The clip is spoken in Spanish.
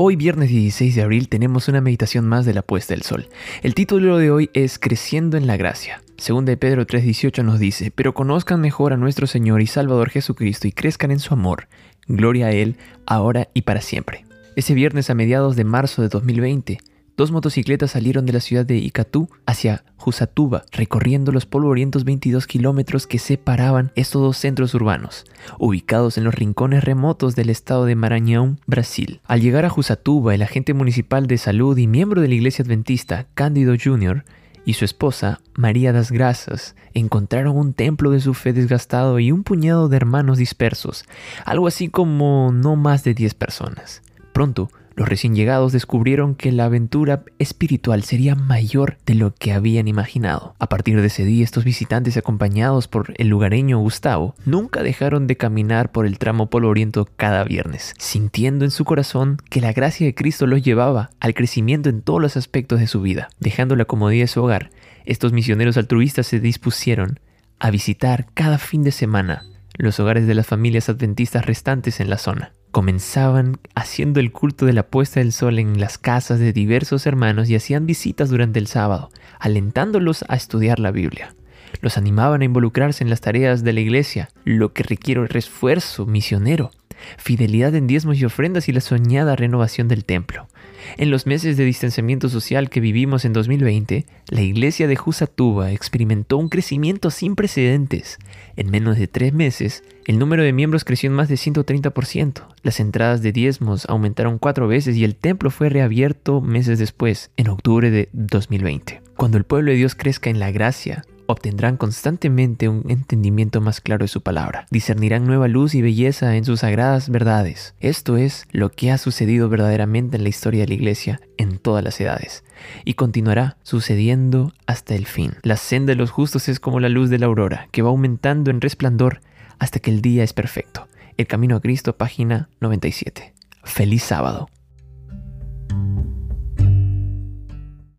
Hoy viernes 16 de abril tenemos una meditación más de la puesta del sol. El título de hoy es Creciendo en la gracia. Según de Pedro 3:18 nos dice, pero conozcan mejor a nuestro Señor y Salvador Jesucristo y crezcan en su amor. Gloria a Él, ahora y para siempre. Ese viernes a mediados de marzo de 2020, Dos motocicletas salieron de la ciudad de Icatú hacia Jusatuba, recorriendo los polvorientos 22 kilómetros que separaban estos dos centros urbanos, ubicados en los rincones remotos del estado de Maranhão, Brasil. Al llegar a Jusatuba, el agente municipal de salud y miembro de la iglesia adventista, Cándido Jr., y su esposa, María das Grasas, encontraron un templo de su fe desgastado y un puñado de hermanos dispersos, algo así como no más de 10 personas. Pronto, los recién llegados descubrieron que la aventura espiritual sería mayor de lo que habían imaginado. A partir de ese día, estos visitantes acompañados por el lugareño Gustavo nunca dejaron de caminar por el tramo Polo Oriento cada viernes, sintiendo en su corazón que la gracia de Cristo los llevaba al crecimiento en todos los aspectos de su vida. Dejando la comodidad de su hogar, estos misioneros altruistas se dispusieron a visitar cada fin de semana los hogares de las familias adventistas restantes en la zona. Comenzaban haciendo el culto de la puesta del sol en las casas de diversos hermanos y hacían visitas durante el sábado, alentándolos a estudiar la Biblia. Los animaban a involucrarse en las tareas de la iglesia, lo que requiere esfuerzo misionero, fidelidad en diezmos y ofrendas y la soñada renovación del templo. En los meses de distanciamiento social que vivimos en 2020, la iglesia de Jusatuba experimentó un crecimiento sin precedentes. En menos de tres meses, el número de miembros creció en más de 130%, las entradas de diezmos aumentaron cuatro veces y el templo fue reabierto meses después, en octubre de 2020. Cuando el pueblo de Dios crezca en la gracia, obtendrán constantemente un entendimiento más claro de su palabra, discernirán nueva luz y belleza en sus sagradas verdades. Esto es lo que ha sucedido verdaderamente en la historia de la iglesia en todas las edades, y continuará sucediendo hasta el fin. La senda de los justos es como la luz de la aurora, que va aumentando en resplandor hasta que el día es perfecto. El Camino a Cristo, página 97. Feliz sábado.